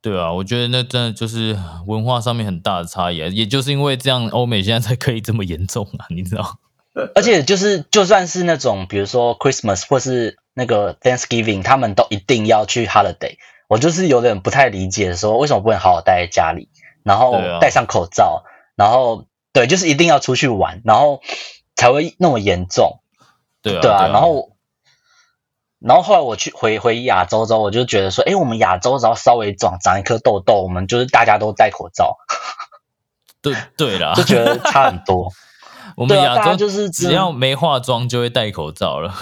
对啊，我觉得那真的就是文化上面很大的差异啊，也就是因为这样，欧美现在才可以这么严重啊，你知道？而且就是就算是那种比如说 Christmas 或是那个 Thanksgiving，他们都一定要去 holiday。我就是有点不太理解，说为什么不能好好待在家里，然后戴上口罩，然后对，就是一定要出去玩，然后才会那么严重。对啊，对啊，啊，然后，然后后来我去回回亚洲之后，我就觉得说，哎，我们亚洲只要稍微长长一颗痘痘，我们就是大家都戴口罩，对对啦，就觉得差很多。我们亚洲就是只要没化妆就会戴口罩了。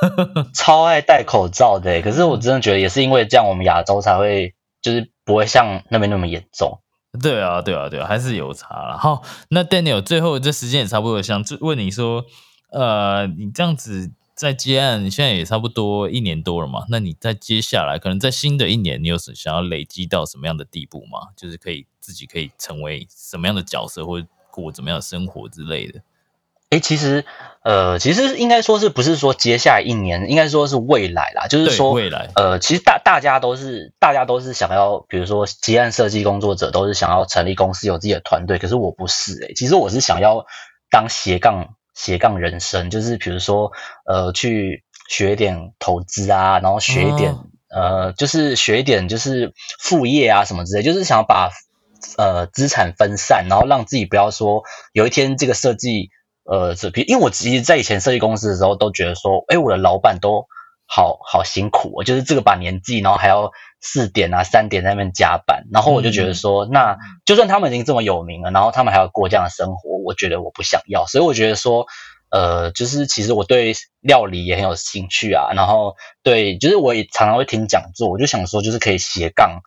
超爱戴口罩的欸，可是我真的觉得也是因为这样，我们亚洲才会就是不会像那边那么严重。对啊，对啊，对啊，还是有差了。好，那 Daniel 最后这时间也差不多，想问你说，呃，你这样子在接案，你现在也差不多一年多了嘛？那你在接下来，可能在新的一年，你有什想要累积到什么样的地步吗？就是可以自己可以成为什么样的角色，或者过怎么样的生活之类的。诶，其实，呃，其实应该说是不是说接下来一年，应该说是未来啦，就是对说未来呃，其实大大家都是大家都是想要，比如说结案设计工作者都是想要成立公司有自己的团队，可是我不是诶、其实我是想要当斜杠斜杠人生，就是比如说呃去学一点投资啊，然后学一点、哦。呃就是学一点就是副业啊什么之类，就是想要把呃资产分散，然后让自己不要说有一天这个设计呃这比因为我其实在以前设计公司的时候都觉得说，哎，我的老板都好好辛苦、哦，就是这个把年纪，然后还要四点啊三点在那边加班，然后我就觉得说，那就算他们已经这么有名了，然后他们还要过这样的生活，我觉得我不想要，所以我觉得说。呃，就是其实我对料理也很有兴趣啊，然后对，就是我也常常会听讲座，我就想说，就是可以斜杠，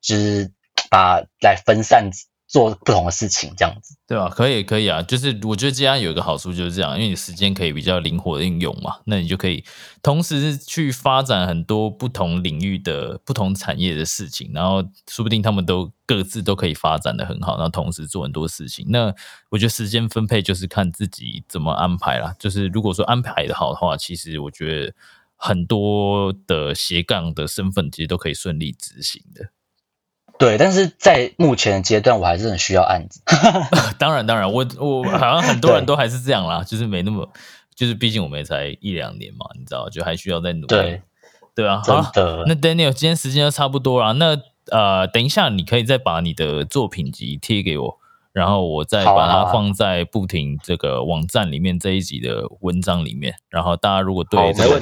就是把来分散做不同的事情，这样子。对吧？可以，可以啊。就是我觉得这样有一个好处就是这样，因为你时间可以比较灵活的运用嘛，那你就可以同时去发展很多不同领域的不同产业的事情，然后说不定他们都各自都可以发展的很好，然后同时做很多事情。那我觉得时间分配就是看自己怎么安排啦。就是如果说安排的好的话，其实我觉得很多的斜杠的身份其实都可以顺利执行的。对，但是在目前的阶段，我还是很需要案子。当然，当然，我我好像很多人都还是这样啦，就是没那么，就是毕竟我们也才一两年嘛，你知道，就还需要再努力。对，对啊。好，那 Daniel，今天时间就差不多了，那呃，等一下你可以再把你的作品集贴给我。然后我再把它放在不停这个网站里面这一集的文章里面。然后大家如果对这个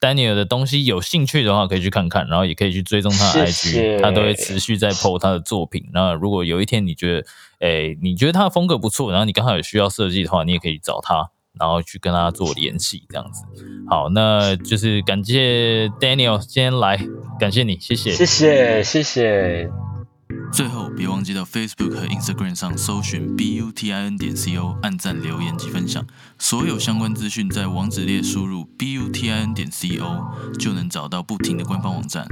Daniel 的东西有兴趣的话，可以去看看，然后也可以去追踪他的 IG，他都会持续在 PO 他的作品。那如果有一天你觉得，哎，你觉得他的风格不错，然后你刚好有需要设计的话，你也可以找他，然后去跟他做联系，这样子。好，那就是感谢 Daniel 今天来，感谢你，谢谢，谢谢，谢谢。最后，别忘记到 Facebook 和 Instagram 上搜寻 b u t i n 点 c o，按赞、留言及分享。所有相关资讯在网址列输入 b u t i n 点 c o，就能找到不停的官方网站。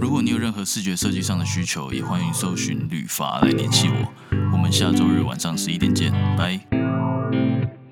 如果你有任何视觉设计上的需求，也欢迎搜寻旅发来联系我。我们下周日晚上十一点见，拜。